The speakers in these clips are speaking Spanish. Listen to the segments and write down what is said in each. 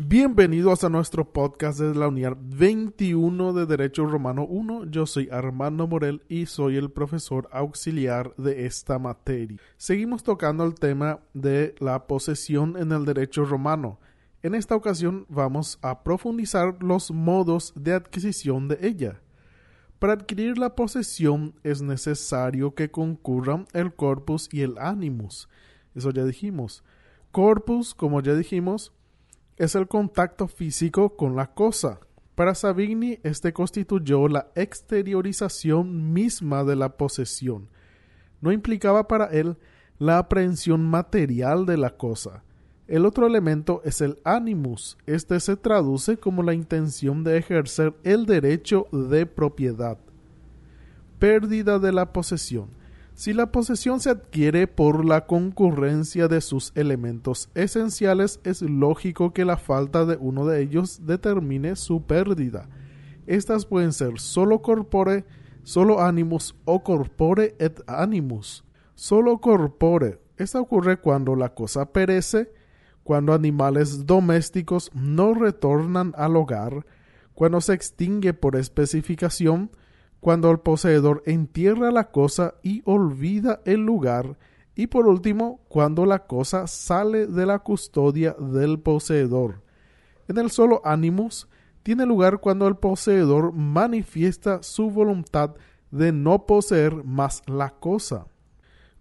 Bienvenidos a nuestro podcast de la unidad 21 de Derecho Romano 1. Yo soy Armando Morel y soy el profesor auxiliar de esta materia. Seguimos tocando el tema de la posesión en el derecho romano. En esta ocasión vamos a profundizar los modos de adquisición de ella. Para adquirir la posesión es necesario que concurran el corpus y el animus. Eso ya dijimos. Corpus, como ya dijimos, es el contacto físico con la cosa. Para Savigny, este constituyó la exteriorización misma de la posesión. No implicaba para él la aprehensión material de la cosa. El otro elemento es el animus. Este se traduce como la intención de ejercer el derecho de propiedad. Pérdida de la posesión. Si la posesión se adquiere por la concurrencia de sus elementos esenciales, es lógico que la falta de uno de ellos determine su pérdida. Estas pueden ser solo corpore, solo animus o corpore et animus. Solo corpore. Esto ocurre cuando la cosa perece, cuando animales domésticos no retornan al hogar, cuando se extingue por especificación, cuando el poseedor entierra la cosa y olvida el lugar, y por último, cuando la cosa sale de la custodia del poseedor. En el solo animus tiene lugar cuando el poseedor manifiesta su voluntad de no poseer más la cosa.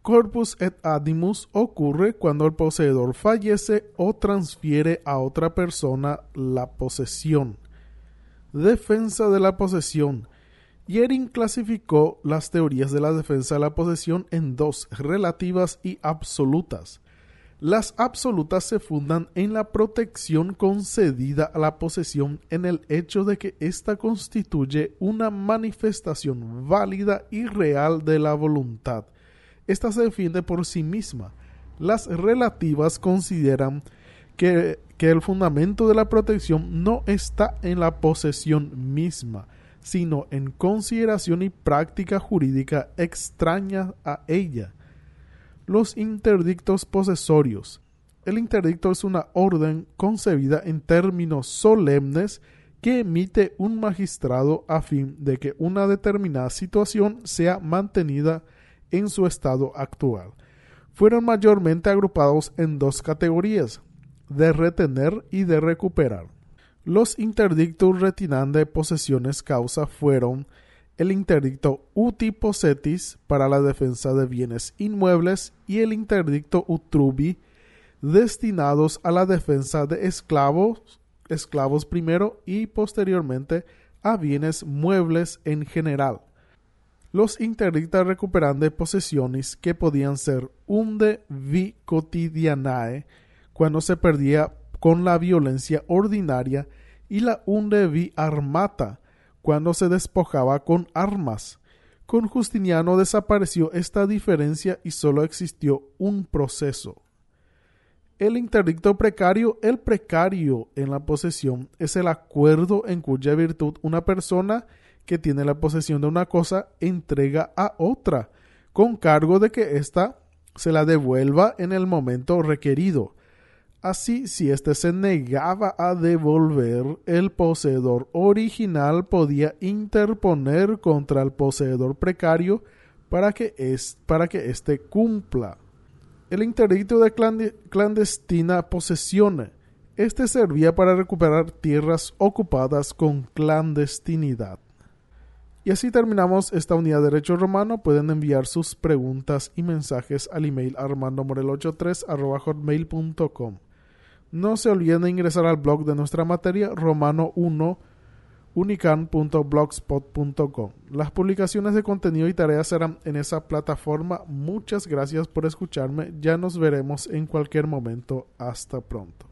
Corpus et animus ocurre cuando el poseedor fallece o transfiere a otra persona la posesión. Defensa de la posesión Yering clasificó las teorías de la defensa de la posesión en dos, relativas y absolutas. Las absolutas se fundan en la protección concedida a la posesión en el hecho de que ésta constituye una manifestación válida y real de la voluntad. Esta se defiende por sí misma. Las relativas consideran que el fundamento de la protección no está en la posesión misma, sino en consideración y práctica jurídica extraña a ella. Los interdictos posesorios. El interdicto es una orden concebida en términos solemnes que emite un magistrado a fin de que una determinada situación sea mantenida en su estado actual. Fueron mayormente agrupados en dos categorías, de retener y de recuperar. Los interdictos retinandi posesiones causa fueron el interdicto uti possetis para la defensa de bienes inmuebles y el interdicto utrubi destinados a la defensa de esclavos, esclavos primero y posteriormente a bienes muebles en general. Los interdicta recuperande posesiones que podían ser unde vi cotidianae cuando se perdía con la violencia ordinaria y la unde vi armata cuando se despojaba con armas. Con Justiniano desapareció esta diferencia y solo existió un proceso. El interdicto precario, el precario en la posesión, es el acuerdo en cuya virtud una persona que tiene la posesión de una cosa entrega a otra, con cargo de que ésta se la devuelva en el momento requerido. Así, si éste se negaba a devolver, el poseedor original podía interponer contra el poseedor precario para que, es, para que éste cumpla. El interdicto de clandestina posesión. Este servía para recuperar tierras ocupadas con clandestinidad. Y así terminamos esta unidad de Derecho Romano. Pueden enviar sus preguntas y mensajes al email armandomorel83 no se olviden de ingresar al blog de nuestra materia romano 1 unican.blogspot.com. Las publicaciones de contenido y tareas serán en esa plataforma. Muchas gracias por escucharme. Ya nos veremos en cualquier momento. Hasta pronto.